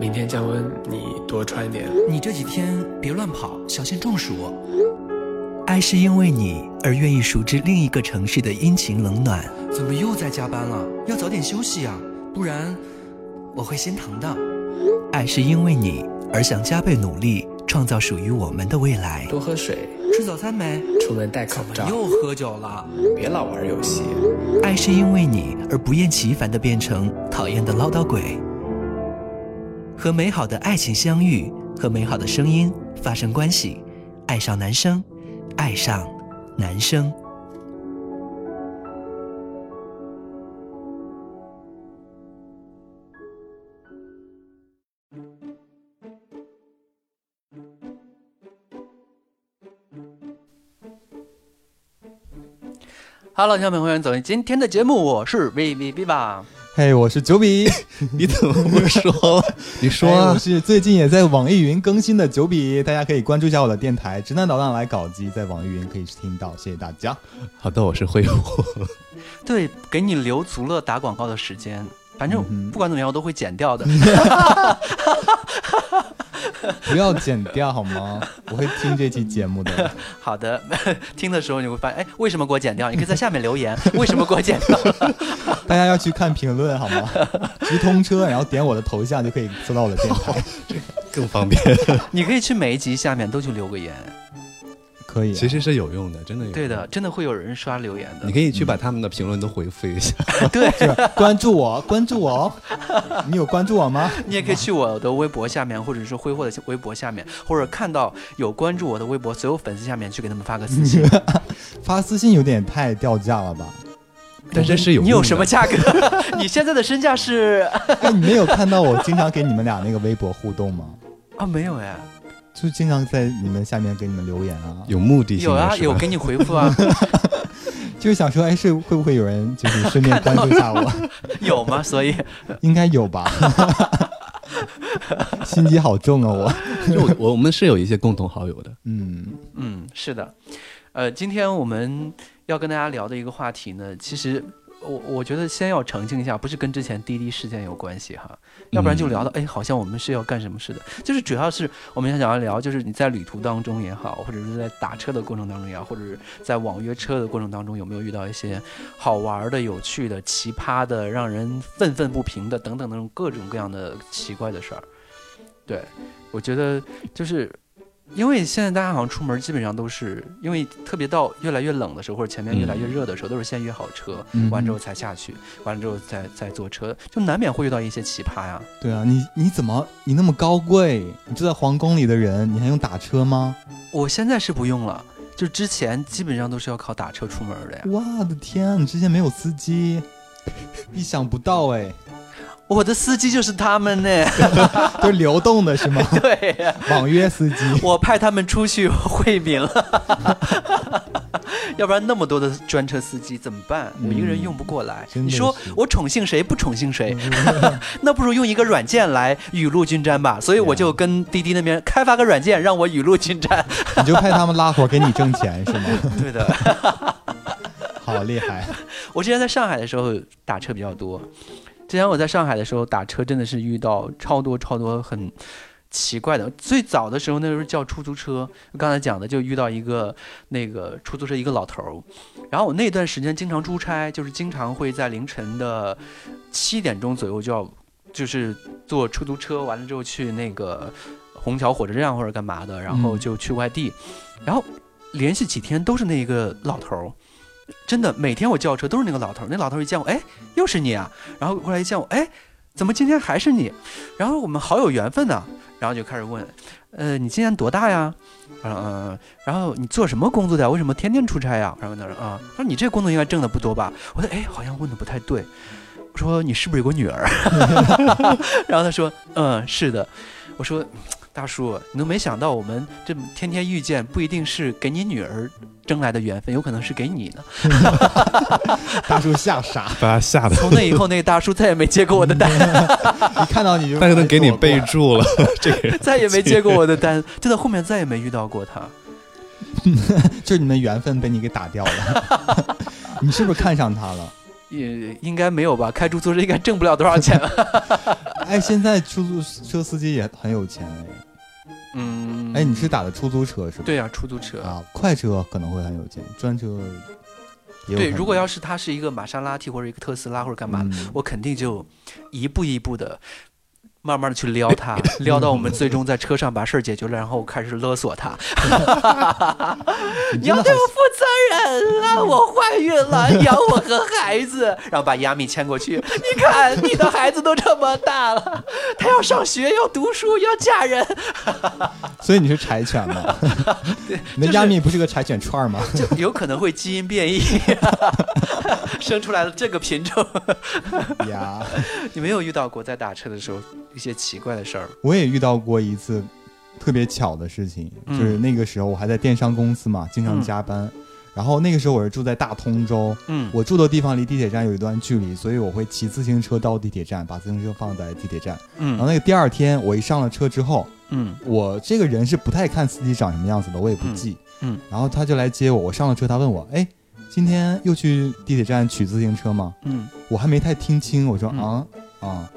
明天降温，你多穿点。你这几天别乱跑，小心中暑。爱是因为你而愿意熟知另一个城市的阴晴冷暖。怎么又在加班了？要早点休息啊，不然我会心疼的。爱是因为你而想加倍努力，创造属于我们的未来。多喝水，吃早餐没？出门戴口罩。又喝酒了，别老玩游戏。爱是因为你而不厌其烦的变成讨厌的唠叨鬼。和美好的爱情相遇，和美好的声音发生关系，爱上男生，爱上男生。Hello，小朋友们，欢迎走进今天的节目，我是 V V V 吧。嘿，我是九比，你怎么不说了？你说啊！我是最近也在网易云更新的九比，大家可以关注一下我的电台《直男导弹来搞基》，在网易云可以听到，谢谢大家。好的，我是灰虎。对，给你留足了打广告的时间，反正不管怎么样，我都会剪掉的。不要剪掉好吗？我会听这期节目的。好的，听的时候你会发现，哎，为什么给我剪掉？你可以在下面留言，为什么给我剪掉？大家要去看评论好吗？直通车，然后点我的头像就可以搜到我的电台，这更方便。你可以去每一集下面都去留个言。可以，其实是有用的，真的有。对的，真的会有人刷留言的。你可以去把他们的评论都回复一下。对，关注我，关注我哦。你有关注我吗？你也可以去我的微博下面，或者是挥霍的微博下面，或者看到有关注我的微博所有粉丝下面去给他们发个私信。发私信有点太掉价了吧？但是是有。你有什么价格？你现在的身价是？哎，你没有看到我经常给你们俩那个微博互动吗？啊，没有哎。就经常在你们下面给你们留言啊，有目的性有啊，有给你回复啊，就是想说，哎，是会不会有人就是顺便关注一下我？有吗？所以 应该有吧。心机好重啊，我我我们是有一些共同好友的，嗯嗯，是的，呃，今天我们要跟大家聊的一个话题呢，其实。我我觉得先要澄清一下，不是跟之前滴滴事件有关系哈，要不然就聊到哎，好像我们是要干什么似的。就是主要是我们想要聊，就是你在旅途当中也好，或者是在打车的过程当中也好，或者是在网约车的过程当中，有没有遇到一些好玩的、有趣的、奇葩的、让人愤愤不平的等等那种各种各样的奇怪的事儿。对，我觉得就是。因为现在大家好像出门基本上都是因为特别到越来越冷的时候，或者前面越来越热的时候，都是先约好车，完之后才下去，完了之后再再坐车，就难免会遇到一些奇葩呀。对啊，你你怎么你那么高贵，你住在皇宫里的人，你还用打车吗？我现在是不用了，就之前基本上都是要靠打车出门的呀。我的天，你之前没有司机，意想不到哎。我的司机就是他们呢，都是流动的是吗？对，网约司机。我派他们出去惠民了，要不然那么多的专车司机怎么办？我一个人用不过来。你说我宠幸谁不宠幸谁？那不如用一个软件来雨露均沾吧。所以我就跟滴滴那边开发个软件，让我雨露均沾。你就派他们拉活给你挣钱是吗？对的，好厉害。我之前在上海的时候打车比较多。之前我在上海的时候打车，真的是遇到超多超多很奇怪的。最早的时候，那时候叫出租车，刚才讲的就遇到一个那个出租车一个老头儿。然后我那段时间经常出差，就是经常会在凌晨的七点钟左右就要就是坐出租车，完了之后去那个虹桥火车站或者干嘛的，然后就去外地，然后连续几天都是那一个老头儿。真的，每天我叫车都是那个老头。那老头一见我，哎，又是你啊！然后过来一见我，哎，怎么今天还是你？然后我们好有缘分呢。然后就开始问，呃，你今年多大呀？嗯嗯。然后你做什么工作的？为什么天天出差呀？然后他说啊，他说你这工作应该挣的不多吧？我说哎，好像问的不太对。我说你是不是有个女儿？然后他说嗯，是的。我说。大叔，你都没想到，我们这天天遇见，不一定是给你女儿争来的缘分，有可能是给你呢。大叔吓傻，把他吓的。从那以后，那个大叔再也没接过我的单。一看到你就，但是能给你备注了，这个再也没接过我的单，就在后面再也没遇到过他。就你们缘分被你给打掉了，你是不是看上他了？也应该没有吧，开出租车应该挣不了多少钱了。哎，现在出租车司机也很有钱哎。嗯，哎，你是打的出租车是吧？对呀、出租车。啊，快车可能会很有钱，专车也对，如果要是他是一个玛莎拉蒂或者一个特斯拉或者干嘛，嗯我肯定就一步一步的。慢慢的去撩他，撩到我们最终在车上把事儿解决了，然后开始勒索他。你要对我负责任啊，我怀孕了，养我和孩子，然后把亚米牵过去。你看，你的孩子都这么大了，他要上学，要读书，要嫁人，所以你是柴犬吗？你的亚米不是个柴犬串儿吗？就有可能会基因变异，生出来了这个品种。呀，你没有遇到过在打车的时候一些奇怪的事儿？我也遇到过一次特别巧的事情，嗯。就是那个时候我还在电商公司嘛，经常嗯。加班。然后那个时候我是住在大通州，嗯。我住的地方离地铁站有一段距离，所以我会骑自行车到地铁站，把自行车放在地铁站。嗯。然后嗯那个第二天我一上了车之后，嗯。我这个人是不太看司机长什么样子的，我也不记。嗯。然后他就来接我，我上了车，他问我，哎，今天又去地铁站取自行车吗？嗯。我还没太听清，我说嗯。啊？啊，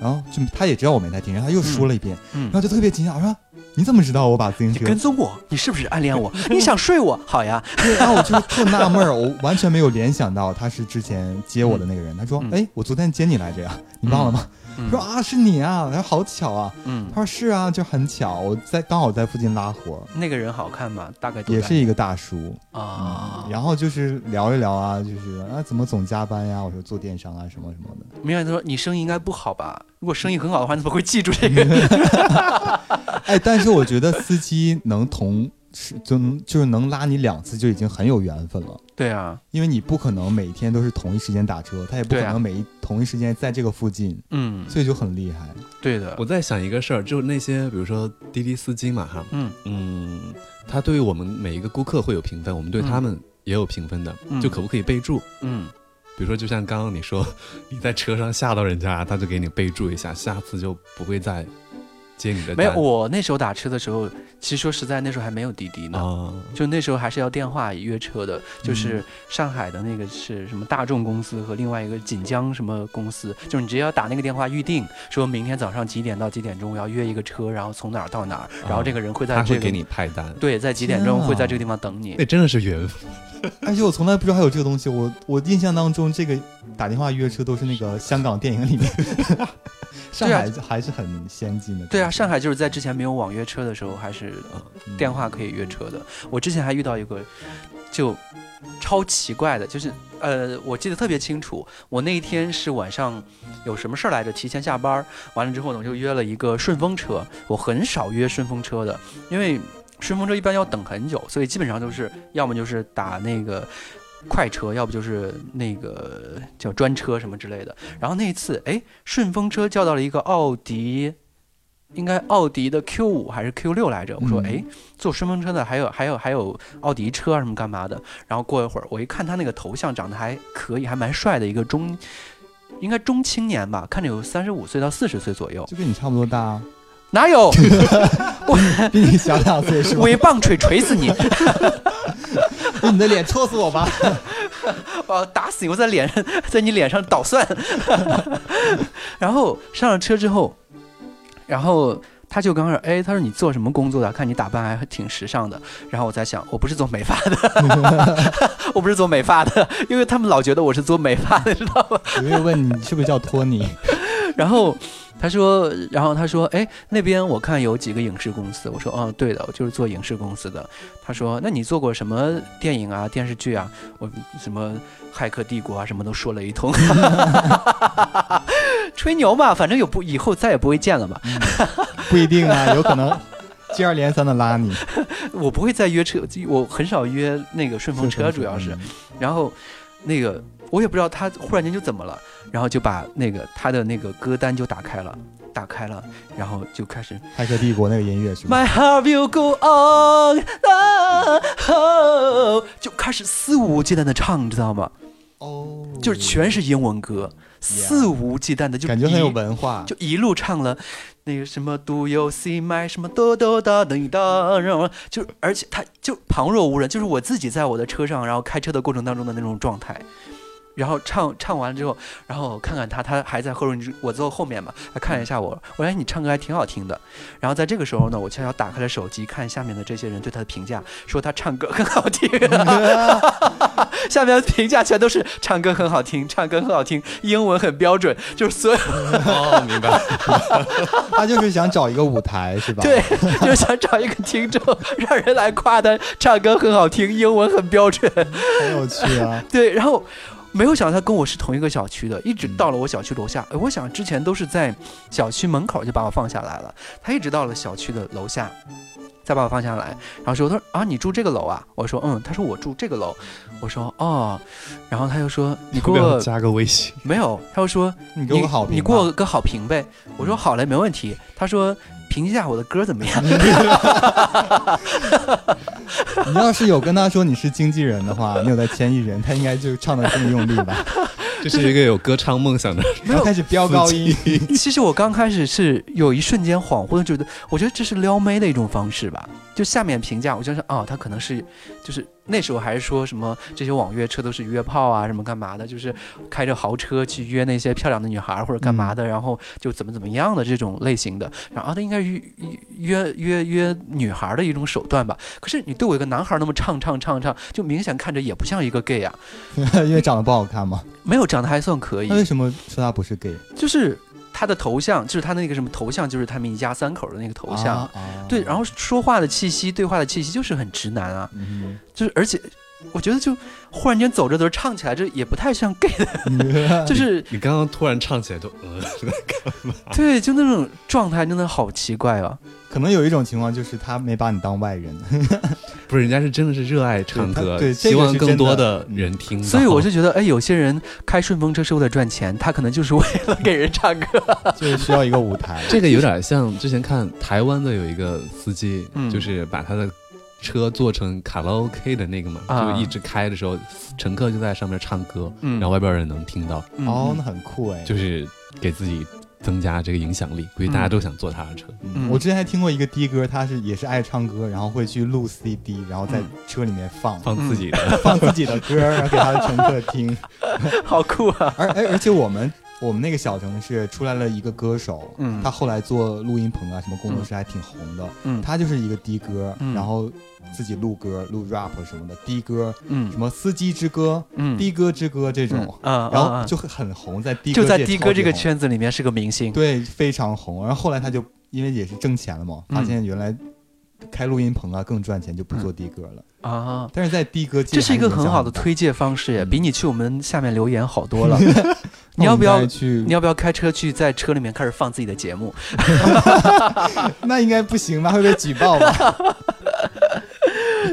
然后就他也知道我没在听，然后他又说了一遍，然嗯，后就特别惊讶，我说你怎么知道我把自行你车？跟踪我，你是不是暗恋我？你想睡我？好呀，对，然后我就特纳闷儿，我完全没有联想到他是之前接我的那个人。他说，嗯哎，我昨天接你来着呀，你忘了吗？嗯说啊是你啊，他说好巧啊，嗯，他说是啊，就很巧，我在刚好在附近拉活，那个人好看吗？大概也是一个大叔。啊。然后就是聊一聊啊，就是啊，怎么总加班呀？我说做电商啊，什么什么的。明远他说你生意应该不好吧？如果生意很好的话，你怎么会记住这个？哎，但是我觉得司机能同是就能就是能拉你两次就已经很有缘分了，对啊，因为你不可能每天都是同一时间打车，他也不可能每一、同一时间在这个附近，嗯，所以就很厉害。对的我，在想一个事儿，就是那些比如说滴滴司机嘛，哈，嗯嗯，他对于我们每一个顾客会有评分，我们对他们也有评分的，嗯就可不可以备注？嗯比如说，就像刚刚你说，你在车上吓到人家，他就给你备注一下，下次就不会再接你的。没有，我那时候打车的时候，其实说实在，那时候还没有滴滴呢。啊，就那时候还是要电话约车的，就是上海的那个是什么大众公司和另外一个锦江什么公司，就是你直接要打那个电话预定，说明天早上几点到几点钟我要约一个车，然后从哪儿到哪儿，然后这个人会在这个他会给你派单。对，在几点钟会在这个地方等你那。真的是缘分。而且我从来不知道还有这个东西，我我印象当中这个打电话约车都是那个香港电影里面，上海还是很先进的。对啊，上海就是在之前没有网约车的时候，还是嗯电话可以约车的。我之前还遇到一个就超奇怪的，就是呃，我记得特别清楚，我那一天是晚上有什么事儿来着，提前下班儿，完了之后呢，我就约了一个顺风车。我很少约顺风车的，因为顺风车一般要等很久，所以基本上都是要么就是打那个。快车，要不就是那个叫专车什么之类的。然后那一次，哎，顺风车叫到了一个奥迪，应该奥迪的 Q 五还是 Q 六来着。我说，嗯哎，坐顺风车的还有还有还有奥迪车啊什么干嘛的。然后过一会儿，我一看他那个头像长得还可以，还蛮帅的一个中，应该中青年吧，看着有三十五岁到四十岁左右。就跟你差不多大啊，哪有？我比你小两岁是吧我？一棒槌锤死你！用 你的脸戳死我吧！我打死你！我在脸上，在你脸上捣蒜。然后上了车之后，然后他就刚说：“哎，他说你做什么工作的？看你打扮还挺时尚的。”然后我在想，我不是做美发的，我不是做美发的，因为他们老觉得我是做美发的，知道吗？有没有问你是不是叫托尼？然后他说，然后他说，哎，那边我看有几个影视公司。我说，哦，对的，我就是做影视公司的。他说，那你做过什么电影啊、电视剧啊？我什么《骇客帝国》啊，什么都说了一通，吹牛嘛，反正有不以后再也不会见了嘛。不一定啊，有可能接二连三的拉你。我不会再约车，我很少约那个顺风车，主要是。然后那个我也不知道他忽然间就怎么了，然后就把那个他的那个歌单就打开了，打开了，然后就开始骇客帝国那个音乐是吧？My heart will go on，就开始肆无忌惮的唱，你知道吗？哦，就是全是英文歌，肆无忌惮的就感觉很有文化。就一路唱了那个什么 Do you see my 什么哆哆哒等哒，然后就而且他就旁若无人，就是我自己在我的车上，然后开车的过程当中的那种状态。然后唱唱完了之后，然后看看他，他还在后面，我坐后面嘛，他看了一下我，我说哎你唱歌还挺好听的。然后在这个时候呢，我悄悄打开了手机，看下面的这些人对他的评价，说他唱歌很好听。下面的评价全都是唱歌很好听，唱歌很好听，英文很标准，就是所有 哦，明白。他就是想找一个舞台，是吧？对，就是想找一个听众，让人来夸他唱歌很好听，英文很标准。很有趣啊。对，然后没有想到他跟我是同一个小区的，一直到了我小区楼下。哎我想之前都是在小区门口就把我放下来了，他一直到了小区的楼下。再把我放下来，然后说：“他说啊，你住这个楼啊？”我说：“嗯。”他说：“我住这个楼。”我说：“哦。”然后他又说：“你给我加个微信？没有？”他又说：“你给我个好评吧，你给我个好评呗。”我说：“好嘞，没问题。”他说：“评价我的歌怎么样？” 你要是有跟他说你是经纪人的话，你有在签艺人，他应该就唱的更用力吧？这是一个有歌唱梦想的 人，他开始飙高音。其实我刚开始是有一瞬间恍惚的觉得，我觉得这是撩妹的一种方式吧。就下面评价，我就说哦，他可能是，就是那时候还是说什么这些网约车都是约炮啊，什么干嘛的，就是开着豪车去约那些漂亮的女孩或者干嘛的，然后就怎么怎么样的这种类型的。然后他应该约约约约女孩的一种手段吧。可是你对我一个男孩那么唱唱唱唱，就明显看着也不像一个 gay 啊。因为长得不好看吗？没有，长得还算可以。那为什么说他不是 gay？就是。他的头像就是他那个什么头像，就是他们一家三口的那个头像，啊啊、对，然后说话的气息、对话的气息就是很直男啊，嗯、就是而且我觉得就忽然间走着走着唱起来，这也不太像 gay 的，就是你刚刚突然唱起来都呃在干嘛？对，就那种状态真的好奇怪啊。可能有一种情况就是他没把你当外人，不是人家是真的是热爱唱歌，对，希望更多的人听。所以我就觉得，哎，有些人开顺风车是为了赚钱，他可能就是为了给人唱歌，就是需要一个舞台。这个有点像之前看台湾的有一个司机，嗯、就是把他的车做成卡拉 OK 的那个嘛，啊、就一直开的时候，乘客就在上面唱歌，嗯、然后外边人能听到。嗯、哦，那很酷哎，就是给自己。增加这个影响力，估计大家都想坐他的车。嗯、我之前还听过一个的哥，他是也是爱唱歌，然后会去录 CD，然后在车里面放、嗯、放自己的、放自己的歌，然后给他的乘客听，好酷啊！而而而且我们我们那个小城市出来了一个歌手，嗯，他后来做录音棚啊，什么工作室还挺红的，嗯，他就是一个的哥，嗯、然后自己录歌、录 rap 什么的，的哥，嗯，什么司机之歌，嗯，的哥之歌这种，啊、嗯，然后就很红，在的就在的哥这个圈子里面是个明星，对，非常红。然后后来他就因为也是挣钱了嘛，发现原来开录音棚啊更赚钱，就不做的哥了。啊！但是在的哥，这是一个很好的推介方式耶，嗯、比你去我们下面留言好多了。你要不要去？你要不要开车去，在车里面开始放自己的节目？那应该不行吧？会被举报吧？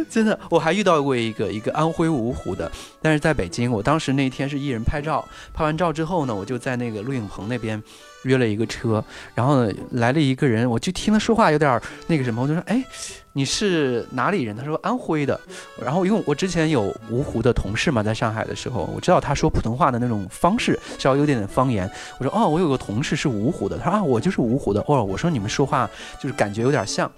真的，我还遇到过一个一个安徽芜湖的，但是在北京。我当时那天是艺人拍照，拍完照之后呢，我就在那个录影棚那边约了一个车，然后呢来了一个人，我就听他说话有点那个什么，我就说，哎，你是哪里人？他说安徽的。然后因为我之前有芜湖的同事嘛，在上海的时候，我知道他说普通话的那种方式稍微有点点方言。我说哦，我有个同事是芜湖的，他说啊，我就是芜湖的。哦，我说你们说话就是感觉有点像，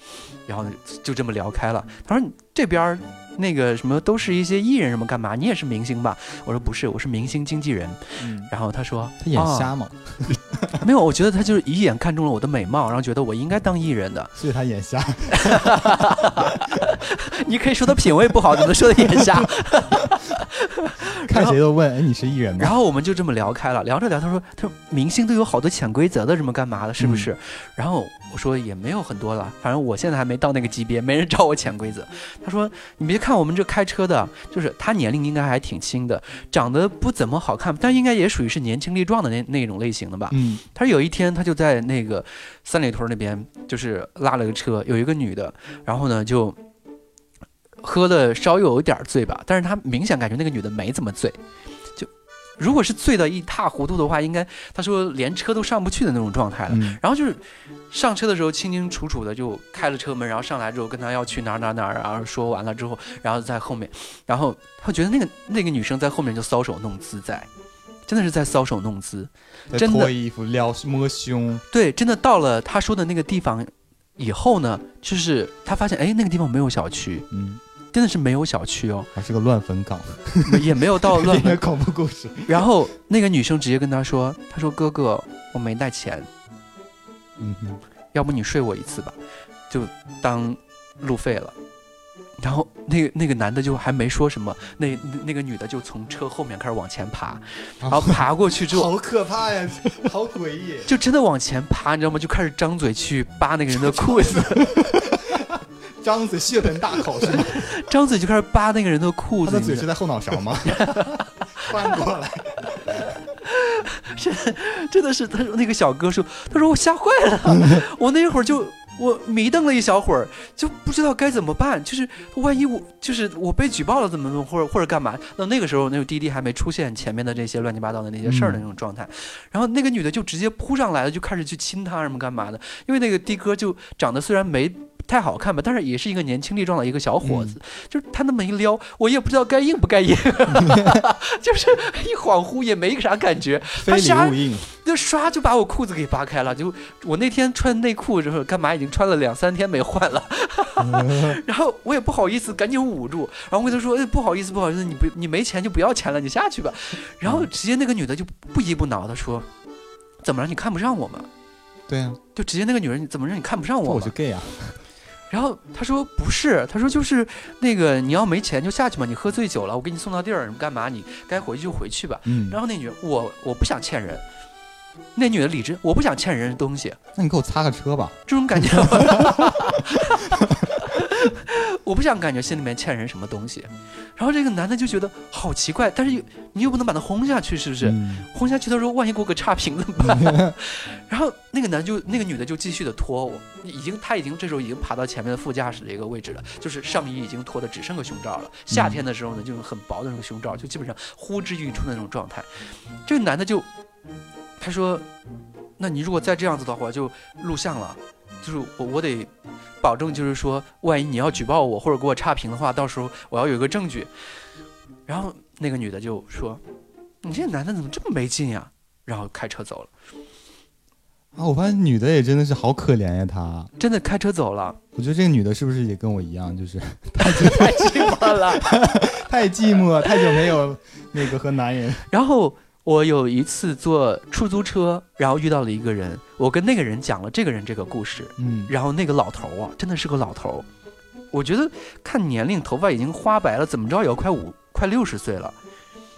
然后就这么聊开了。他说这边那个什么都是一些艺人什么干嘛？你也是明星吧？我说不是，我是明星经纪人。嗯，然后他说他眼瞎吗？哦、没有，我觉得他就是一眼看中了我的美貌，然后觉得我应该当艺人的。所以他眼瞎。你可以说他品味不好，怎么说他眼瞎？看谁都问，哎，你是艺人吗？然后我们就这么聊开了，聊着聊，他说，他说明星都有好多潜规则的，什么干嘛的，是不是？嗯、然后我说也没有很多了，反正我现在还没到那个级别，没人找我潜规则。他说，你别看我们这开车的，就是他年龄应该还挺轻的，长得不怎么好看，但应该也属于是年轻力壮的那那种类型的吧。嗯，他说有一天他就在那个三里屯那边，就是拉了个车，有一个女的，然后呢就。喝的稍有点醉吧，但是他明显感觉那个女的没怎么醉，就如果是醉得一塌糊涂的话，应该他说连车都上不去的那种状态了。嗯、然后就是上车的时候清清楚楚的就开了车门，然后上来之后跟他要去哪儿哪儿哪儿，然后说完了之后，然后在后面，然后他觉得那个那个女生在后面就搔首弄姿在，真的是在搔首弄姿，真的脱衣服撩摸胸，对，真的到了他说的那个地方以后呢，就是他发现哎那个地方没有小区，嗯。真的是没有小区哦，还是个乱坟岗，也没有到 乱坟。恐怖故事。然后那个女生直接跟他说：“他说哥哥，我没带钱，嗯哼，要不你睡我一次吧，就当路费了。”然后那个那个男的就还没说什么，那那那个女的就从车后面开始往前爬，然后爬过去之后，好可怕呀，好诡异。就真的往前爬，你知道吗？就开始张嘴去扒那个人的裤子，张嘴血盆大口是吗？张嘴就开始扒那个人的裤子。他的嘴是在后脑勺吗？翻过来，真的是，他说那个小哥说，他说我吓坏了，我那会儿就我迷瞪了一小会儿，就不知道该怎么办，就是万一我就是我被举报了怎么弄，或者或者干嘛？那那个时候那个滴滴还没出现前面的这些乱七八糟的那些事儿的那种状态，然后那个女的就直接扑上来了，就开始去亲他什么干嘛的，因为那个的哥就长得虽然没。太好看吧，但是也是一个年轻力壮的一个小伙子，就是他那么一撩，我也不知道该硬不该硬，就是一恍惚也没啥感觉，非礼勿硬。就刷就把我裤子给扒开了，就我那天穿内裤之后干嘛已经穿了两三天没换了，然后我也不好意思，赶紧捂住，然后我跟他说，哎，不好意思，不好意思，你不你没钱就不要钱了，你下去吧。然后直接那个女的就不依不挠的说，怎么了？你看不上我吗？对呀、就直接那个女人，你怎么让你看不上我？我是 gay 啊。然后他说不是，他说就是那个你要没钱就下去嘛，你喝醉酒了，我给你送到地儿，你干嘛？你该回去就回去吧。嗯，然后那女人，我我不想欠人。那女的理智，我不想欠人东西，那你给我擦个车吧。这种感觉，我不想感觉心里面欠人什么东西。然后这个男的就觉得好奇怪，但是又你又不能把他轰下去，是不是？嗯轰下去的时候，万一给我个差评怎么办？然后那个男就那个女的就继续的拖我，已经他已经这时候已经爬到前面的副驾驶的一个位置了，就是上衣已经脱的只剩个胸罩了。夏天的时候呢，就是很薄的那个胸罩，就基本上呼之欲出的那种状态。这个男的就他说：“那你如果再这样子的话，就录像了，就是我我得保证，就是说，万一你要举报我或者给我差评的话，到时候我要有一个证据。”然后那个女的就说：“你这男的怎么这么没劲呀？”然后开车走了，啊，我发现女的也真的是好可怜呀，她。真的开车走了，我觉得这个女的是不是也跟我一样，就是 太寂寞了。太寂寞，太久没有那个和男人。然后我有一次坐出租车，然后遇到了一个人，我跟那个人讲了这个人这个故事，嗯，然后那个老头儿啊，真的是个老头儿，我觉得看年龄，头发已经花白了，怎么着也要快五快六十岁了。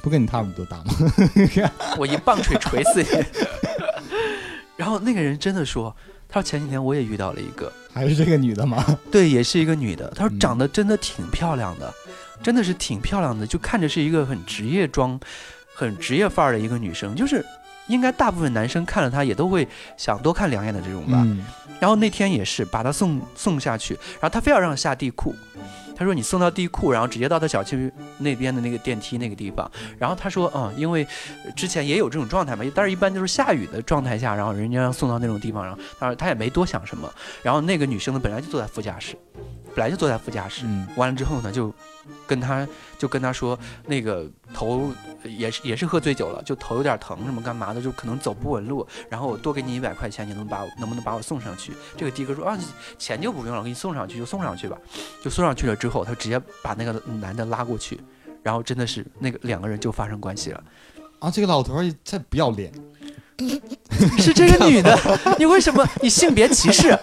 不跟你差不多大吗？我一棒槌锤死你。然后那个人真的说，他说前几天我也遇到了一个，还是这个女的吗？对，也是一个女的，她说嗯长得真的挺漂亮的，真的是挺漂亮的，就看着是一个很职业装、很职业范儿的一个女生，就是应该大部分男生看了他也都会想多看两眼的这种吧。嗯，然后那天也是把他送送下去，然后他非要让下地库。他说：“你送到地库，然后直接到他小区那边的那个电梯那个地方。然后他说，嗯，因为之前也有这种状态嘛，但是一般就是下雨的状态下，然后人家要送到那种地方，然后他说他也没多想什么。然后那个女生呢，本来就坐在副驾驶，本来就坐在副驾驶。嗯完了之后呢，就跟他就跟他说，那个头也是也是喝醉酒了，就头有点疼，什么干嘛的，就可能走不稳路。然后我多给你一百块钱，你能把我能不能把我送上去？这个的哥说啊，钱就不用了，我给你送上去就送上去吧。就送上去了之后，他直接把那个男的拉过去，然后真的是那个两个人就发生关系了。啊，这个老头儿太不要脸。是这个女的，你为什么你性别歧视？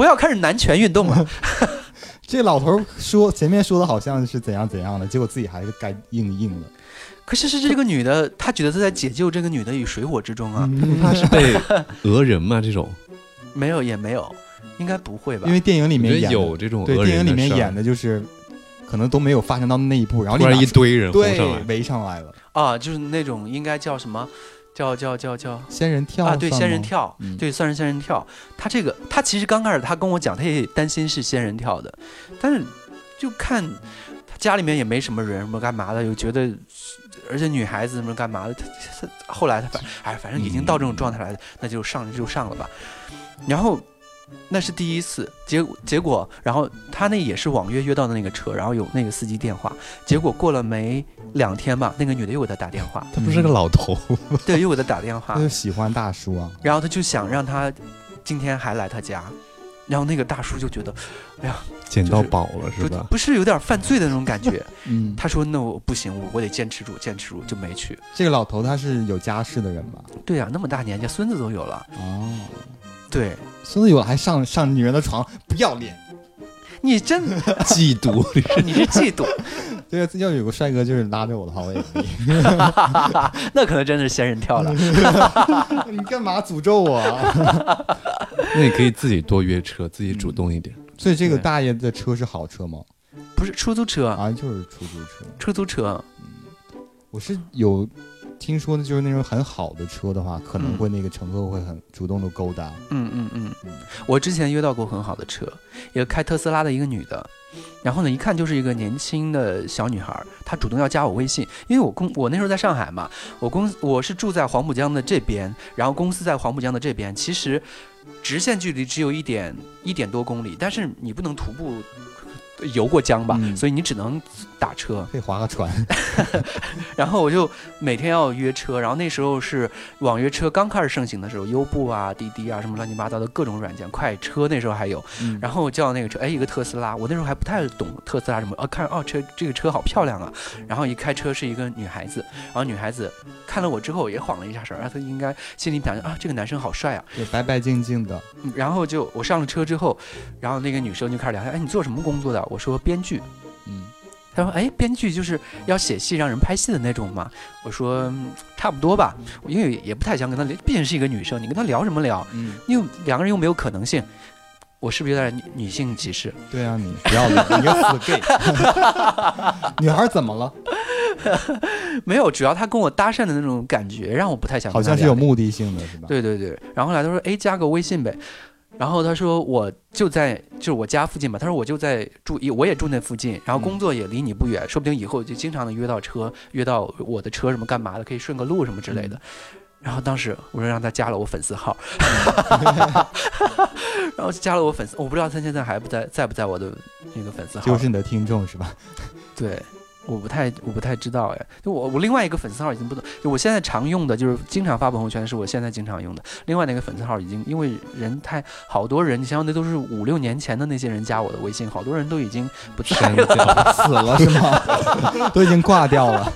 我要开始男权运动了。这老头儿说前面说的好像是怎样怎样的，结果自己还是该硬硬的。可是是这个女的，她觉得她在解救这个女的于水火之中啊。嗯他是被 讹人吗？这种没有也没有，应该不会吧因？为电影里面演有这种对电影里面演的就是可能都没有发生到那一步，然后突然一堆人上来，围上来了，啊，就是那种应该叫什么？叫叫叫叫仙人跳啊，对，仙人，跳，嗯对，算是仙人跳。他这个，他其实刚开始他跟我讲，他也担心是仙人跳的，但是就看他家里面也没什么人，什么干嘛的，又觉得，而且女孩子什么干嘛的，他他后来他反哎，反正已经到这种状态来了，那就上就上了吧。然后那是第一次，结结果，然后他那也是网约约到的那个车，然后有那个司机电话，结果过了没两天吧，那个女的又给他打电话，他不是个老头，对，又给他打电话。他，就喜欢大叔啊，然后他就想让他今天还来他家，然后那个大叔就觉得，哎呀，捡到宝了是不吧？不是有点犯罪的那种感觉。嗯，他说那我不行，我我得坚持住，坚持住就没去。这个老头他是有家室的人吧？对呀、那么大年纪，孙子都有了。哦，对孙子有了还上上女人的床，不要脸。你真 嫉妒，你是嫉妒，对啊，要有个帅哥就是拉着我的话，我也可以。那可能真的是仙人跳了。你干嘛诅咒我啊？那你可以自己多约车，自己主动一点。所以这个大爷的车是好车吗？不是出租车，啊，就是出租车。出租车，嗯我是有听说的，就是那种很好的车的话，可能会那个乘客会很主动的勾搭。嗯嗯嗯，我之前约到过很好的车，一个开特斯拉的一个女的，然后呢，一看就是一个年轻的小女孩，她主动要加我微信，因为我公我那时候在上海嘛，我公我是住在黄浦江的这边，然后公司在黄浦江的这边，其实直线距离只有一点一点多公里，但是你不能徒步游过江吧，嗯所以你只能打车，可以划个船。然后我就每天要约车，然后那时候是网约车刚开始盛行的时候，优步啊、滴滴啊什么乱七八糟的各种软件，快车那时候还有。嗯然后我叫那个车，哎，一个特斯拉，我那时候还不太懂特斯拉什么，哦，看哦车这个车好漂亮啊，然后一开车是一个女孩子，然后女孩子看了我之后也晃了一下神儿，啊她应该心里想着啊这个男生好帅啊，对，白白净净的。嗯然后就我上了车之后，然后那个女生就开始聊天，哎你做什么工作的？我说编剧，嗯，他说：“哎，编剧就是要写戏让人拍戏的那种嘛？”我说：“嗯差不多吧，因为也不太想跟他聊，毕竟是一个女生，你跟她聊什么聊？嗯，又两个人又没有可能性，我是不是有点女女性歧视？对啊，你不要脸，你个死 gay。女孩怎么了？没有，主要他跟我搭讪的那种感觉让我不太想好像是有目的性的，是吧？对对对，然后后来他说：“哎，加个微信呗。”然后他说：“我就在就是我家附近吧。”他说：“我就在住，我也住那附近，然后工作也离你不远，说不定以后就经常能约到车，约到我的车什么干嘛的，可以顺个路什么之类的。然后当时我说让他加了我粉丝号，然后就加了我粉丝，我不知道他现在还不在在不在我的那个粉丝号。就是你的听众是吧？对，我不太我不太知道哎，就我我另外一个粉丝号已经不懂，就我现在常用的就是经常发朋友圈，是我现在经常用的。另外那个粉丝号已经因为人太好多人，你想想那都是五六年前的那些人加我的微信，好多人都已经不在删了。掉，死了是吗？都已经挂掉了。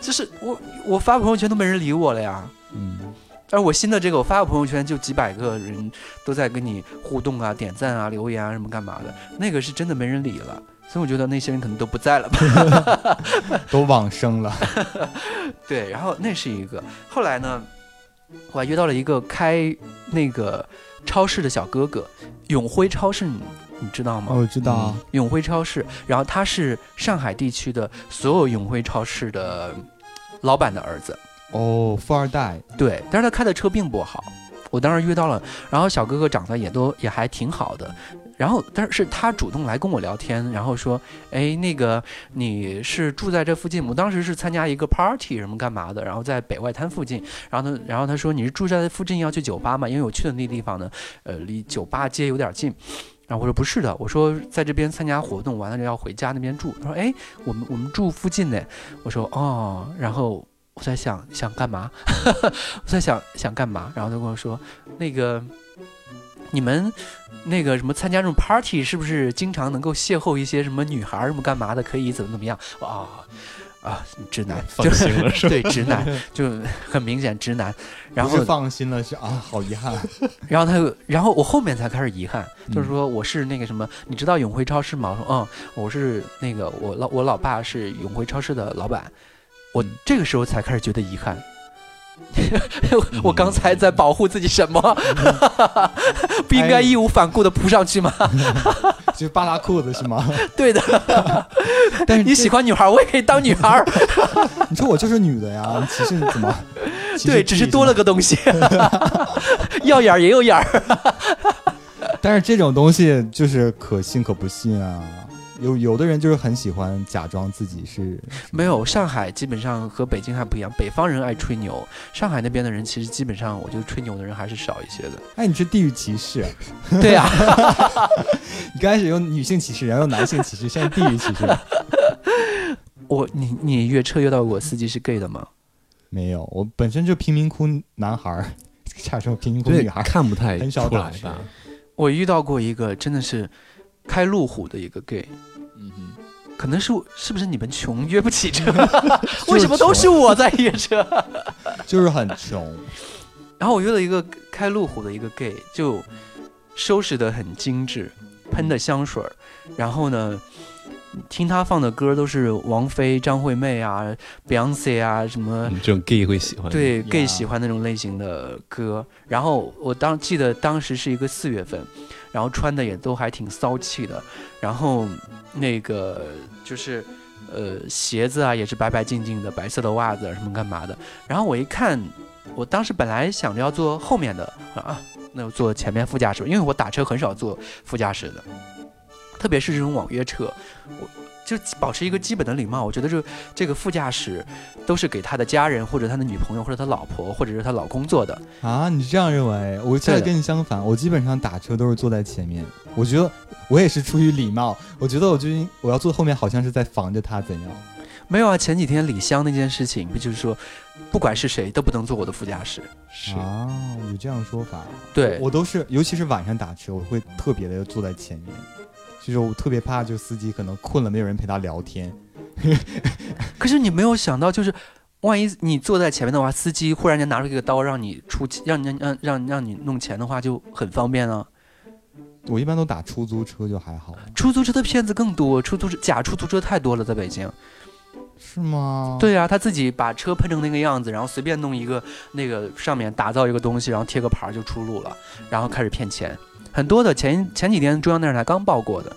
就是我我发朋友圈都没人理我了呀。嗯，而我新的这个，我发个朋友圈就几百个人都在跟你互动啊、点赞啊、留言啊什么干嘛的，那个是真的没人理了。所以我觉得那些人可能都不在了吧。都往生了。对，然后那是一个。后来呢，我还约到了一个开那个超市的小哥哥，永辉超市，你你知道吗？哦我知道啊，永辉超市，然后他是上海地区的所有永辉超市的老板的儿子。哦，富二代。对，但是他开的车并不好。我当时约到了，然后小哥哥长得也都也还挺好的，然后但是是他主动来跟我聊天，然后说，哎，那个你是住在这附近？我当时是参加一个 party 什么干嘛的，然后在北外滩附近，然后他然后他说你是住在附近要去酒吧吗？因为我去的那地方呢，呃，离酒吧街有点近。然后我说不是的，我说在这边参加活动完了就要回家那边住。他说哎，我们我们住附近呢。我说哦，然后我在想想干嘛？我在想想干嘛？然后他跟我说，那个你们那个什么参加这种 party 是不是经常能够邂逅一些什么女孩儿什么干嘛的？可以怎么怎么样？啊啊，直男，就放心了 是吧？对直男，就很明显直男。然后放心了，是啊，好遗憾。然后他又，然后我后面才开始遗憾，就是嗯说我是那个什么，你知道永辉超市吗？我说嗯，我是那个我老我老爸是永辉超市的老板，我嗯这个时候才开始觉得遗憾。我刚才在保护自己什么？不应该义无反顾的扑上去吗？就扒拉裤子是吗？对的，但是你喜欢女孩，我也可以当女孩。你说我就是女的呀，你歧视怎么？对，只是多了个东西，要眼儿也有眼儿。但是这种东西就是可信可不信啊。有有的人就是很喜欢假装自己是 没有，上海基本上和北京还不一样，北方人爱吹牛，上海那边的人其实基本上，我觉得吹牛的人还是少一些的。哎，你是地域歧视。对呀、你刚开始用女性歧视，然后用男性歧视，现在地域歧视。我你你约车约到过司机是 gay 的吗？没有，我本身就贫民窟男孩儿，差点说贫民窟对女孩，看不太很少出来吧？我遇到过一个真的是开路虎的一个 gay，可能是我是不是你们穷约不起车？为什么都是我在约车？就是很穷，然后我约了一个开路虎的一个 gay，就收拾的很精致，喷的香水儿，然后呢，听他放的歌都是王菲、张惠妹啊、Beyonce 啊什么。嗯这种 gay 会喜欢。，对呀 gay 喜欢那种类型的歌，然后我当记得当时是一个四月份，然后穿的也都还挺骚气的，然后那个就是呃鞋子啊也是白白净净的，白色的袜子什么干嘛的，然后我一看，我当时本来想着要坐后面的啊，那我坐前面副驾驶，因为我打车很少坐副驾驶的，特别是这种网约车，我就保持一个基本的礼貌，我觉得这这个副驾驶都是给他的家人或者他的女朋友或者他老婆或者是他老公坐的。啊，你这样认为？我现在跟你相反，我基本上打车都是坐在前面。我觉得我也是出于礼貌，我觉得我就应我要坐后面，好像是在防着他怎样。没有啊，前几天李湘那件事情，不就是说，不管是谁都不能坐我的副驾驶。是啊，有这样说法。对，我都是，尤其是晚上打车，我会特别的坐在前面，就是我特别怕，就司机可能困了，没有人陪他聊天。可是你没有想到，就是万一你坐在前面的话，司机忽然间拿出一个刀让你出钱，让让让让让你弄钱的话，就很方便啊。我一般都打出租车，就还好。出租车的骗子更多，出租车假出租车太多了，在北京。是吗？，对啊，他自己把车喷成那个样子，然后随便弄一个那个上面打造一个东西，然后贴个牌儿就出路了，然后开始骗钱。很多的前前几天中央电视台刚报过的，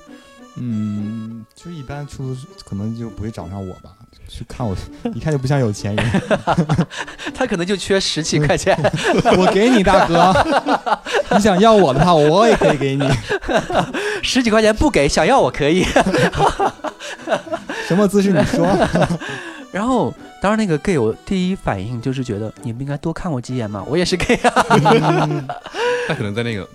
嗯，就是一般出租可能就不会找上我吧，去看我，一看就不像有钱人。他可能就缺十几块钱。我给你大哥，你想要我的话，我也可以给你。十几块钱不给，想要我可以。什么姿势？你说？然后，当然那个 gay，我第一反应就是觉得你们应该多看我几眼嘛，我也是 gay 啊。嗯他可能在那个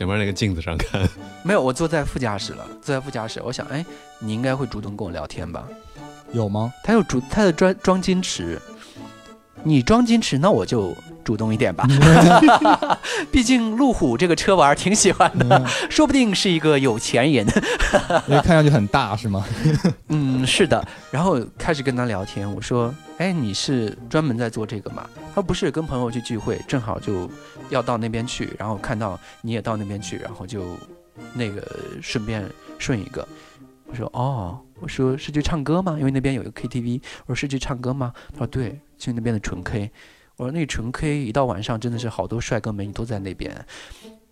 前面那个镜子上看，没有，我坐在副驾驶了，坐在副驾驶，我想，哎，你应该会主动跟我聊天吧？有吗？他有主，他的装装矜持，你装矜持，那我就主动一点吧。毕竟路虎这个车我还是挺喜欢的，嗯说不定是一个有钱人。因为看上去很大，是吗？嗯，是的。然后开始跟他聊天，我说：“哎，你是专门在做这个吗？”他说：“不是，跟朋友去聚会，正好就要到那边去，然后看到你也到那边去，然后就那个顺便顺一个。”我说：“哦，我说是去唱歌吗？因为那边有一个 KTV。我说是去唱歌吗？他说对，去那边的纯 K。我说那纯 K 一到晚上真的是好多帅哥美女都在那边。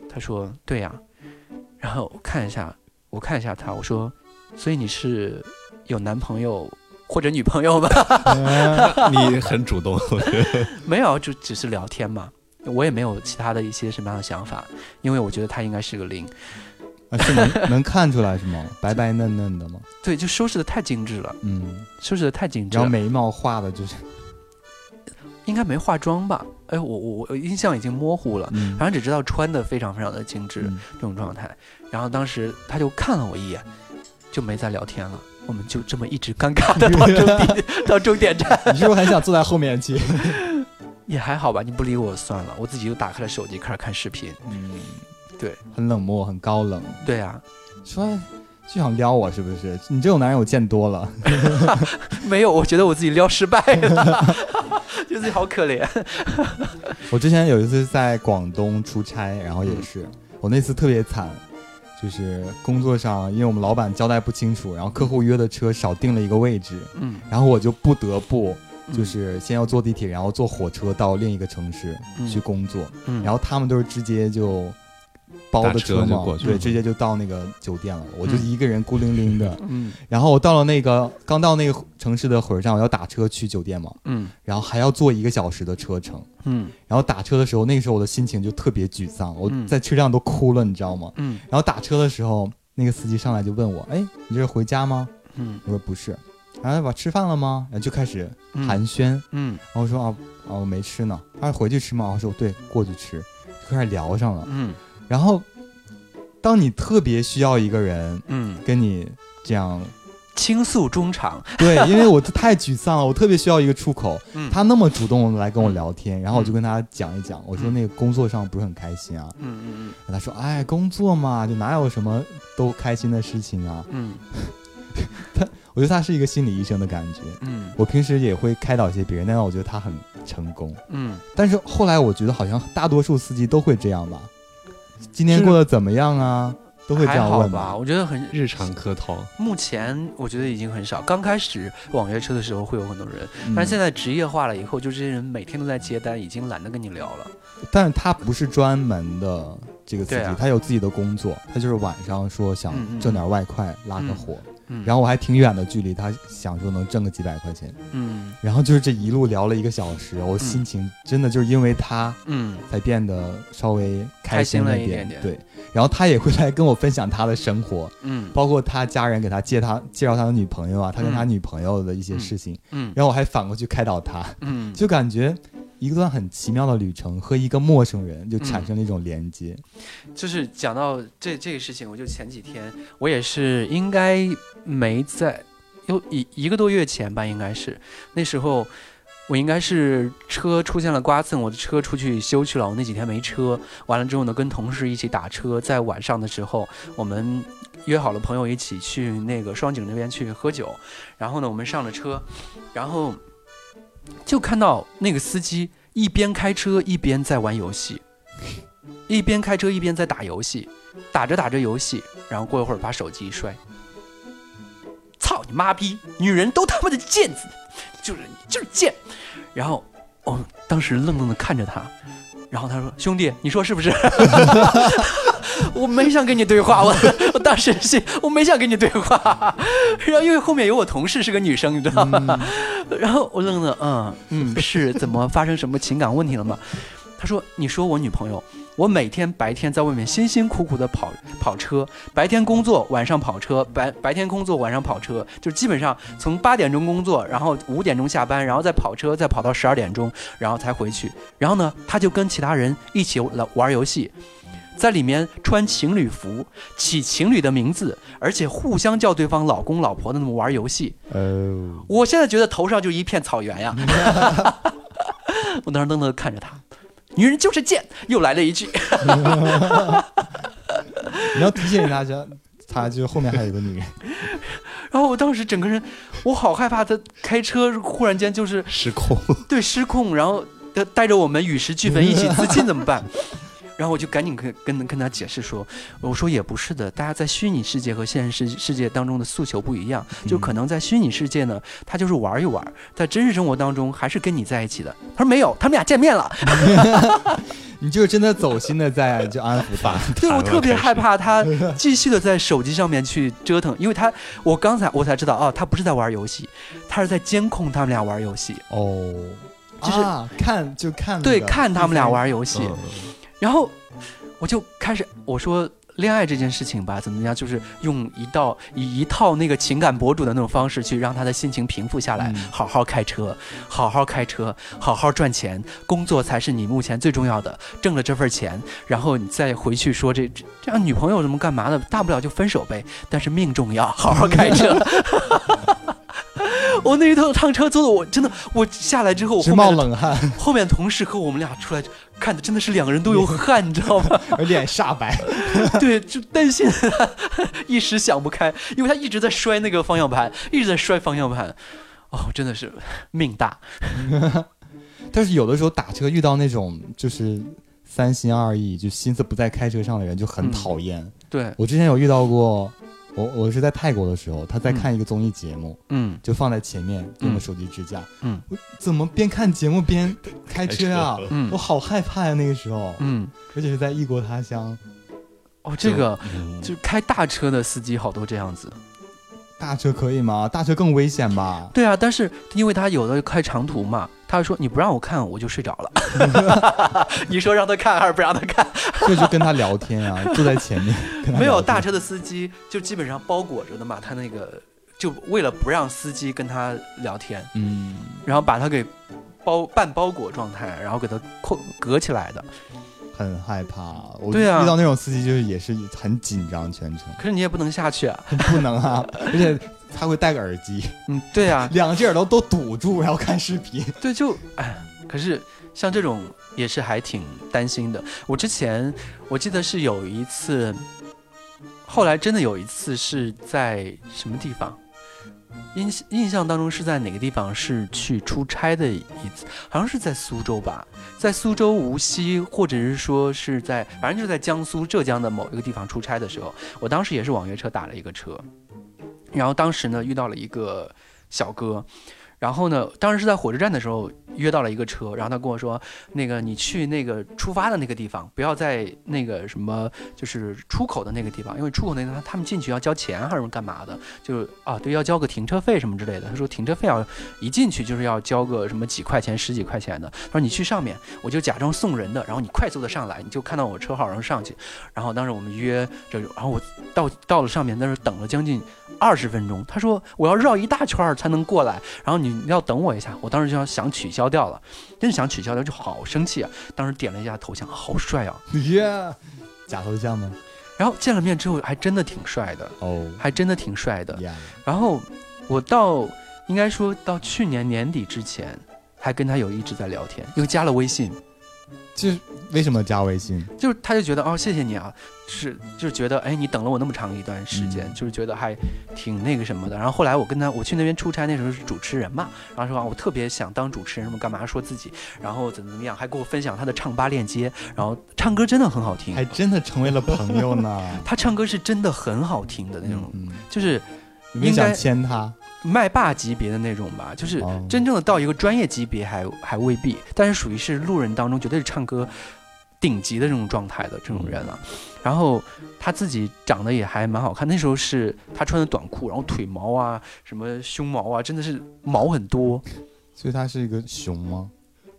他说对呀、然后我看一下，我看一下他，我说，所以你是有男朋友或者女朋友吗？嗯 你很主动，我觉得没有，就只是聊天嘛。我也没有其他的一些什么样的想法，因为我觉得他应该是个零。啊是能能看出来是吗？白白嫩嫩的吗？对，就收拾的太精致了，嗯，收拾的太精致了。然后眉毛画的就是，应该没化妆吧？哎，我我我印象已经模糊了，嗯反正只知道穿的非常非常的精致、嗯这种状态。然后当时他就看了我一眼，就没再聊天了。我们就这么一直尴尬的到终点到终点站，你是不是很想坐在后面去？也还好吧。你不理我算了，我自己又打开了手机开始看视频。嗯，对，很冷漠，很高冷，对啊，说就想撩我是不是？你这种男人我见多了。没有，我觉得我自己撩失败了，觉得自己好可怜。我之前有一次在广东出差，然后也嗯是，我那次特别惨，就是工作上，因为我们老板交代不清楚，然后客户约的车少订了一个位置，嗯，然后我就不得不嗯就是先要坐地铁，然后坐火车到另一个城市嗯去工作，嗯，然后他们都是直接就包的车就嘛，对，直接就到那个酒店了，我就嗯一个人孤零零的。嗯然后我到了那个刚到那个城市的火车站，我要打车去酒店嘛，嗯然后还要坐一个小时的车程。嗯然后打车的时候，那个时候我的心情就特别沮丧，我嗯在车上都哭了，你知道吗？嗯然后打车的时候，那个司机上来就问我：“哎，你这是回家吗嗯？”我说：“不是。”然后我吃饭了吗？然后就开始嗯寒暄。嗯然后我说：“啊啊，我没吃呢。”他说：“回去吃吗？”我说：“对，过去吃。”就开始聊上了。嗯然后，当你特别需要一个人嗯，跟你这样倾诉衷肠。对，因为我太沮丧了，我特别需要一个出口。嗯他那么主动来跟我聊天，然后我就跟他讲一讲，我说嗯那个工作上不是很开心啊。嗯嗯他说：“哎，工作嘛，就哪有什么都开心的事情啊。嗯” 他我觉得他是一个心理医生的感觉。嗯我平时也会开导一些别人，但是我觉得他很成功。嗯但是后来我觉得好像大多数司机都会这样吧。今天过得怎么样啊？都会这样问吧？？我觉得很日常客套，目前我觉得已经很少。刚开始网约车的时候会有很多人，嗯但是现在职业化了以后，就这些人每天都在接单，已经懒得跟你聊了。但是他不是专门的这个司机，啊他有自己的工作，他就是晚上说想挣点外快、拉个嗯活，嗯，然后我还挺远的距离，他想说能挣个几百块钱，嗯。然后就是这一路聊了一个小时，我心情真的就是因为他嗯。才变得稍微开心了了一点点。对，然后他也会来跟我分享他的生活，嗯。包括他家人给他介他介绍他的女朋友啊，他跟他嗯。女朋友的一些事情，嗯。然后我还反过去开导他，嗯，就感觉一段很奇妙的旅程和一个陌生人就产生了一种连接。就是讲到这这个事情，我就前几天我也是应该没在有一一个多月前吧，应该是那时候。我应该是车出现了刮蹭，我的车出去修去了。我那几天没车，完了之后呢，跟同事一起打车，在晚上的时候，我们约好了朋友一起去那个双井那边去喝酒。然后呢，我们上了车，然后就看到那个司机一边开车一边在玩游戏，一边开车一边在打游戏，打着打着游戏，然后过一会儿把手机一摔，操你妈逼！女人都他妈的贱子，就是就是贱。然后我当时愣愣的看着他，然后他说：“兄弟，你说是不是？” 我没想跟你对话，我我当时是我没想跟你对话，然后因为后面有我同事是个女生，你知道吗？然后我愣了，嗯嗯，是怎么发生什么情感问题了吗？他说：“你说我女朋友，我每天白天在外面辛辛苦苦的跑跑车，白天工作，晚上跑车，白白天工作，晚上跑车，就基本上从八点钟工作，然后五点钟下班，然后再跑车，再跑到十二点钟，然后才回去。然后呢，他就跟其他人一起来玩游戏。”在里面穿情侣服，起情侣的名字，而且互相叫对方老公老婆的那么玩游戏，哦，我现在觉得头上就一片草原呀！我当时愣愣地看着他，女人就是贱，又来了一句。你要提醒大家，他就后面还有一个女人，然后我当时整个人，我好害怕他开车忽然间就是失控。对失控，然后带带着我们与时俱焚一起自尽怎么办？然后我就赶紧跟跟跟他解释说，我说也不是的，大家在虚拟世界和现实世世界当中的诉求不一样，就可能在虚拟世界呢，他就是玩一玩，在真实生活当中还是跟你在一起的。他说没有，他们俩见面了。你就是真的走心的在就安抚他。对我特别害怕他继续的在手机上面去折腾，因为他我刚才我才知道哦，他不是在玩游戏，他是在监控他们俩玩游戏，哦，就是啊、看就看对，那个看他们俩玩游戏。嗯然后我就开始我说恋爱这件事情吧，怎么样，就是用一道以一套那个情感博主的那种方式去让他的心情平复下来，嗯好好开车，好好开车，好好赚钱，工作才是你目前最重要的。挣了这份钱，然后你再回去说这这这样女朋友什么干嘛的，大不了就分手呗。但是命重要，好好开车。我那一趟趟车坐的，我真的，我下来之后，我直冒冷汗，后面同事和我们俩出来看的真的是两个人都有 汗，你知道吗？而脸煞白。对，就担心他 一时想不开，因为他一直在摔那个方向盘，一直在摔方向盘。哦，真的是命大。但是有的时候打车遇到那种就是三心二意，就心思不在开车上的人，就很嗯讨厌。对，我之前有遇到过，我我是在泰国的时候，他在看一个综艺节目，嗯。就放在前面用的嗯手机支架。嗯。我怎么边看节目边开车啊？嗯。我好害怕呀、那个时候，嗯，而且是在异国他乡，哦，这个嗯。就开大车的司机好多这样子。大车可以吗？大车更危险吧？对啊，但是因为他有的开长途嘛，他说你不让我看我就睡着了。你说让他看还是不让他看？所 以就跟他聊天啊，坐在前面。没有大车的司机就基本上包裹着的嘛，他那个就为了不让司机跟他聊天，嗯，然后把他给包半包裹状态，然后给他扣隔起来的。很害怕。我对啊遇到那种司机就是也是很紧张，全程可是你也不能下去啊。不能啊，而且他会戴个耳机，嗯，对啊，两只耳朵都堵住，然后看视频。对，就哎，可是像这种也是还挺担心的。我之前我记得是有一次，后来真的有一次是在什么地方？印印象当中是在哪个地方？是去出差的一次，好像是在苏州吧，在苏州、无锡，或者是说是在，反正就是在江苏、浙江的某一个地方出差的时候，我当时也是网约车打了一个车，然后当时呢遇到了一个小哥，然后呢，当时是在火车站的时候约到了一个车，然后他跟我说，那个你去那个出发的那个地方，不要在那个什么就是出口的那个地方，因为出口那个地方他们进去要交钱还是干嘛的，就是啊对，要交个停车费什么之类的。他说停车费要一进去就是要交个什么几块钱、十几块钱的。他说你去上面，我就假装送人的，然后你快速的上来，你就看到我车号，然后上去。然后当时我们约这，然后我到到了上面，但是等了将近二十分钟。他说我要绕一大圈儿才能过来，然后你你要等我一下。我当时就要想取消掉了，真是想取消掉，就好生气啊！当时点了一下头像，好帅啊！耶，假头像吗？然后见了面之后，还真的挺帅的，哦，还真的挺帅的。呀，然后我到应该说到去年年底之前，还跟他有一直在聊天，又加了微信，就是为什么加微信？就是他就觉得哦谢谢你啊，是就是觉得哎你等了我那么长一段时间，嗯就是觉得还挺那个什么的。然后后来我跟他我去那边出差那时候是主持人嘛，然后说啊我特别想当主持人什么干嘛说自己，然后怎么怎么样，还给我分享他的唱吧链接，然后唱歌真的很好听，还真的成为了朋友呢。他唱歌是真的很好听的那种，嗯，就是你想应该签他？麦霸级别的那种吧，就是哦真正的到一个专业级别还还未必，但是属于是路人当中绝对是唱歌顶级的这种状态的这种人啊。然后他自己长得也还蛮好看，那时候是他穿的短裤，然后腿毛啊、什么胸毛啊，真的是毛很多，所以他是一个熊吗？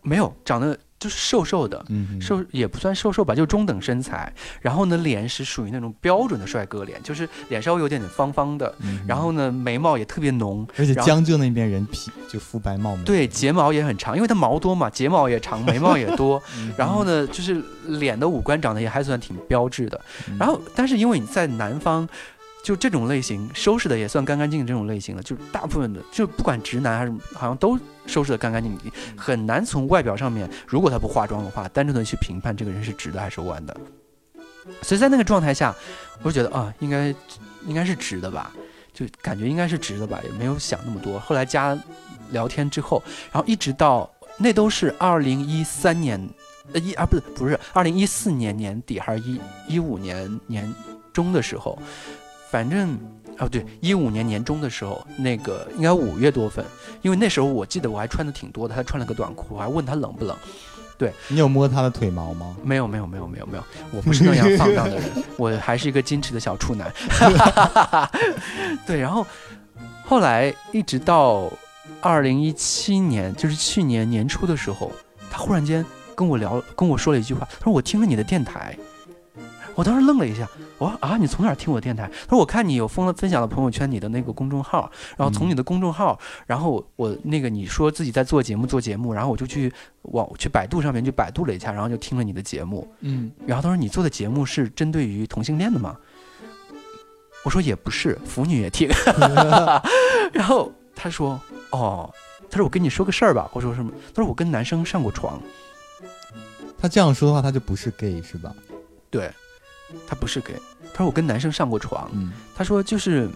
没有长得就是瘦瘦的。嗯，瘦也不算瘦瘦吧，就中等身材。然后呢，脸是属于那种标准的帅哥脸，就是脸稍微有点点方方的。嗯然后呢，眉毛也特别浓，而且江浙那边人皮就肤白貌美。对，睫毛也很长，因为它毛多嘛，睫毛也长，眉毛也多。嗯，然后呢，就是脸的五官长得也还算挺标致的。嗯然后，但是因为你在南方，就这种类型收拾的也算干干净净这种类型了，就是大部分的，就不管直男还是好像都收拾的干干净净，很难从外表上面，如果他不化妆的话，单纯的去评判这个人是直的还是弯的。所以在那个状态下，我就觉得啊，应该应该是直的吧，就感觉应该是直的吧，也没有想那么多。后来加聊天之后，然后一直到那都是二零一三年，呃一啊不是不是二零一四年年底还是一一五年年中的时候，反正哦对，一五年年中的时候，那个应该五月多份，因为那时候我记得我还穿的挺多的，他穿了个短裤，我还问他冷不冷，对你有摸他的腿毛吗？没有没有没有没有没有，我不是那样放荡的人，我还是一个矜持的小处男。对，然后后来一直到二零一七年，就是去年年初的时候，他忽然间跟我聊，跟我说了一句话，他说我听了你的电台。我当时愣了一下，我说啊，你从哪儿听我电台？他说我看你有分了分享了朋友圈你的那个公众号，然后从你的公众号，然后我那个你说自己在做节目做节目，然后我就去网去百度上面去百度了一下，然后就听了你的节目，嗯，然后他说你做的节目是针对于同性恋的吗？我说也不是，腐女也听。然后他说哦，他说我跟你说个事儿吧。我说什么？他说我跟男生上过床。他这样说的话，他就不是 gay 是吧？对，他不是 gay。他说我跟男生上过床。嗯，他说就是，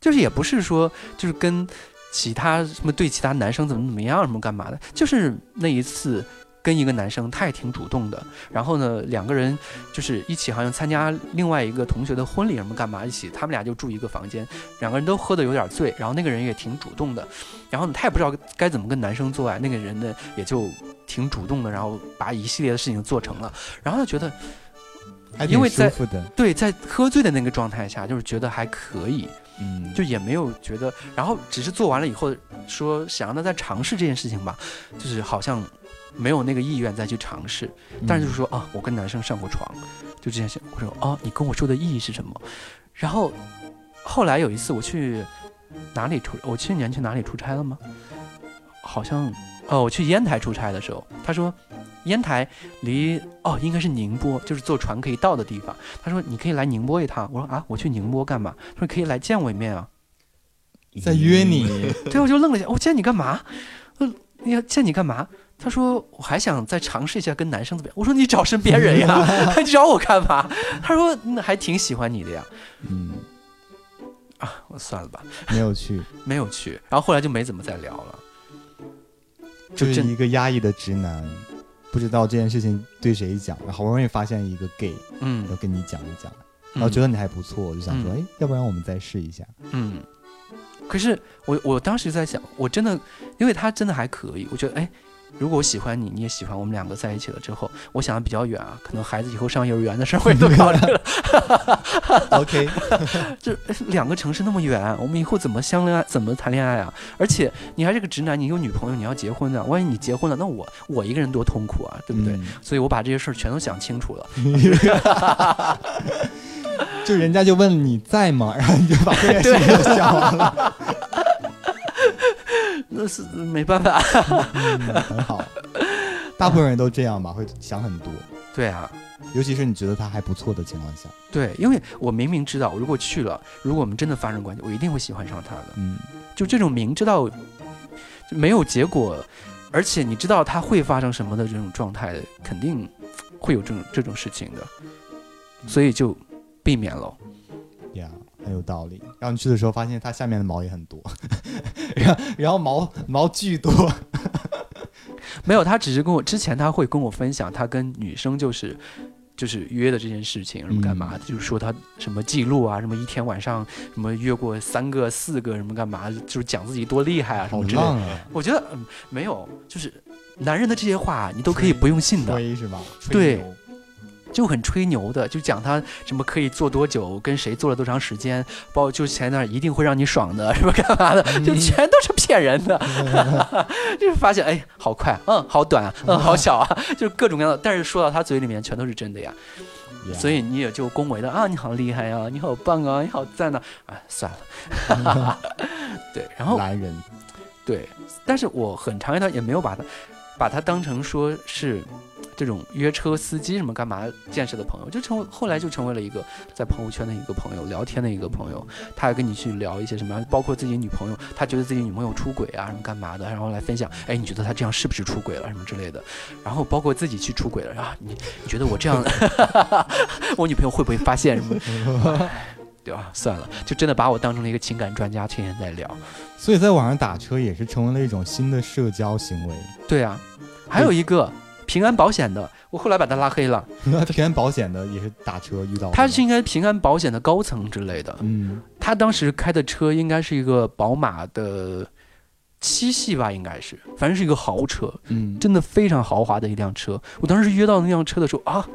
就是也不是说就是跟其他什么对其他男生怎么怎么样什么干嘛的，就是那一次跟一个男生他也挺主动的，然后呢两个人就是一起好像参加另外一个同学的婚礼什么干嘛一起，他们俩就住一个房间，两个人都喝的有点醉，然后那个人也挺主动的，然后呢他也不知道该怎么跟男生做爱，那个人呢也就挺主动的，然后把一系列的事情做成了，然后他觉得。还因为在。对，在喝醉的那个状态下，就是觉得还可以，嗯，就也没有觉得，然后只是做完了以后说想让他再尝试这件事情吧，就是好像没有那个意愿再去尝试，但是就是说啊，我跟男生上过床，就这件事，我说啊，你跟我说的意义是什么？然后后来有一次我去哪里出，我去年去哪里出差了吗？好像哦，我去烟台出差的时候，他说烟台离哦应该是宁波，就是坐船可以到的地方。他说你可以来宁波一趟。我说啊，我去宁波干嘛？他说可以来见我一面啊。在约你，对，我就愣了一下，我见你干嘛？呃，要见你干嘛？他说我还想再尝试一下跟男生怎么样。我说你找身边人呀，你找我干嘛？他说那还挺喜欢你的呀。嗯，啊，我算了吧，没有去，没有去。然后后来就没怎么再聊了。就是一个压抑的直男，不知道这件事情对谁讲，然后好不容易发现一个 gay 嗯。要嗯，跟你讲一讲，然后觉得你还不错，我就想说，嗯。哎，要不然我们再试一下。嗯，可是我我当时在想，我真的，因为他真的还可以，我觉得，哎，如果我喜欢你，你也喜欢，我们两个在一起了之后，我想的比较远啊，可能孩子以后上幼儿园的事儿我也都考虑了，OK，就哎两个城市那么远，我们以后怎么相恋爱，怎么谈恋爱啊？而且你还是个直男，你有女朋友，你要结婚的，万一你结婚了，那我我一个人多痛苦啊，对不对？嗯所以我把这些事儿全都想清楚了。就人家就问你在吗，然后你就把这件事情就想完了，那是没办法，嗯，很好。大部分人都这样吧，会想很多，对啊，尤其是你觉得他还不错的情况下，对，因为我明明知道，如果去了，如果我们真的发生关系，我一定会喜欢上他的。嗯，就这种明知道就没有结果，而且你知道他会发生什么的这种状态，肯定会有这种这种事情的，所以就避免了。呀、很有道理。然后你去的时候发现它下面的毛也很多，然后然后毛毛巨多，没有，他只是跟我之前他会跟我分享他跟女生就是。就是约的这件事情，什么干嘛？就是说他什么记录啊，什么一天晚上什么约过三个、四个，什么干嘛？就是讲自己多厉害啊，什么之类的。啊，我觉得嗯，没有，就是男人的这些话你都可以不用信的，吹是吧？吹对牛就很吹牛的，就讲他什么可以做多久，跟谁做了多长时间，包括就前那儿一定会让你爽的，什么干嘛的，就全都是骗人的。就是发现哎，好快，嗯，好短啊，嗯，好小啊，就是各种各样的。但是说到他嘴里面全都是真的呀，呀所以你也就恭维的啊，你好厉害呀、你好棒啊，你好赞呐、啊，算了。对，然后男人，对，但是我很长一段也没有把他把他当成说是这种约车司机什么干嘛见识的朋友，就成为后来就成为了一个在朋友圈的一个朋友，聊天的一个朋友。他还跟你去聊一些什么，包括自己女朋友，他觉得自己女朋友出轨啊什么干嘛的，然后来分享，哎，你觉得他这样是不是出轨了什么之类的？然后包括自己去出轨了，啊，你你觉得我这样，我女朋友会不会发现什么？算了，就真的把我当成了一个情感专家，天天在聊。所以在网上打车也是成为了一种新的社交行为。对啊，还有一个平安保险的，我后来把他拉黑了。平安保险的也是打车遇到，他是应该平安保险的高层之类的。嗯他当时开的车应该是一个宝马的七系吧，应该是，反正是一个豪车，嗯，真的非常豪华的一辆车。我当时约到那辆车的时候啊，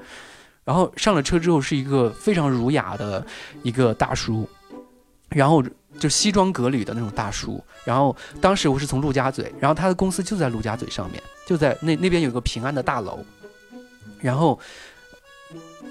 然后上了车之后是一个非常儒雅的一个大叔，然后就西装革履的那种大叔。然后当时我是从陆家嘴，然后他的公司就在陆家嘴上面，就在那那边有个平安的大楼，然后。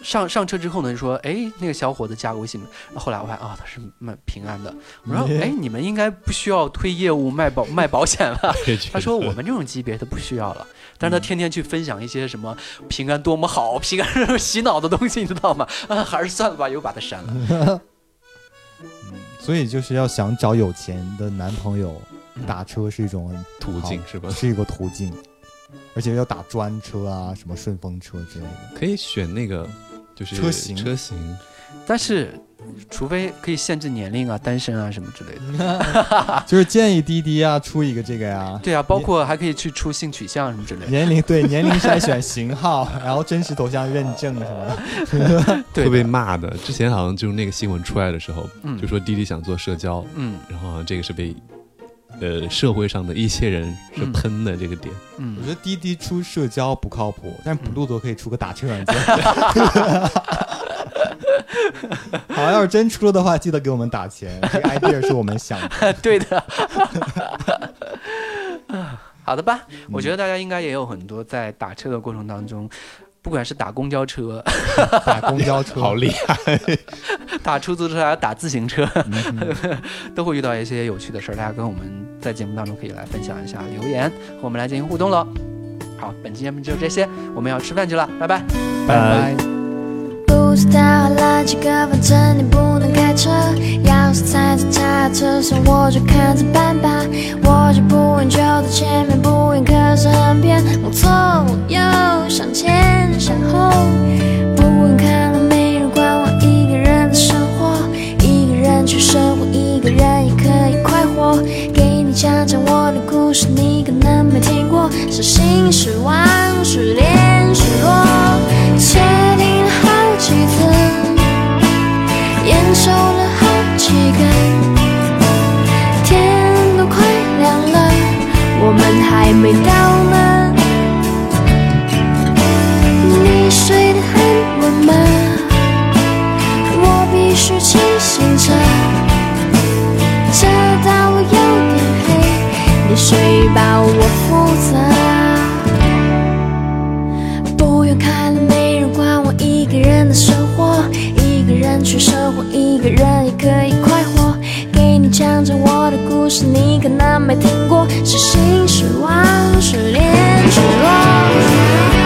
上上车之后呢，就说，哎，那个小伙子加个微信。后来我发现啊、他是卖平安的。我说，哎，你们应该不需要推业务卖保卖保险吧？他说我们这种级别的不需要了，但是他天天去分享一些什么平安多么好，平安这种 洗脑的东西，你知道吗？啊，还是算了吧，又把他删了。所以就是要想找有钱的男朋友，嗯打车是一种途径是吧？是一个途径，而且要打专车啊，什么顺风车之类的。可以选那个就是车型车型，但是，除非可以限制年龄啊、单身啊什么之类的。就是建议滴滴啊出一个这个呀，对啊，包括还可以去出性取向什么之类的。年龄对年龄筛选型号，然后真实头像认证什么的。会被骂的。之前好像就是那个新闻出来的时候，嗯就说滴滴想做社交，嗯然后好像这个是被呃社会上的一些人是嗯喷的这个点。嗯我嗯觉，得滴滴出社交不靠谱，但是不路多可以出个打车软件。好，要是真出了的话，记得给我们打钱。这个 idea 是我们想的。对的。好的吧，我觉得大家应该也有很多在打车的过程当中不管是打公交车、打公交车，好厉害！打出租车还是打自行车，嗯 都会遇到一些有趣的事儿。大家跟我们在节目当中可以来分享一下，留言和我们来进行互动喽。好，本期节目就这些，我们要吃饭去了，拜拜。拜拜。不知道了几个，反正你不能开车。钥匙踩在他的车上，我就看着办吧。我就不问就在前面，不愿可是很偏。往左往右，向前后，不问看了没人管我一个人的生活，一个人去生活，一个人也可以快活。给你讲讲我的故事，你可能没听过，是心失望，失恋失落，确定了好几次，烟抽了好几根，天都快亮了，我们还没到你睡吧，我负责。不用看了，没人管我一个人的生活，一个人去生活，一个人也可以快活。给你讲讲我的故事，你可能没听过，失心失望，失恋失落。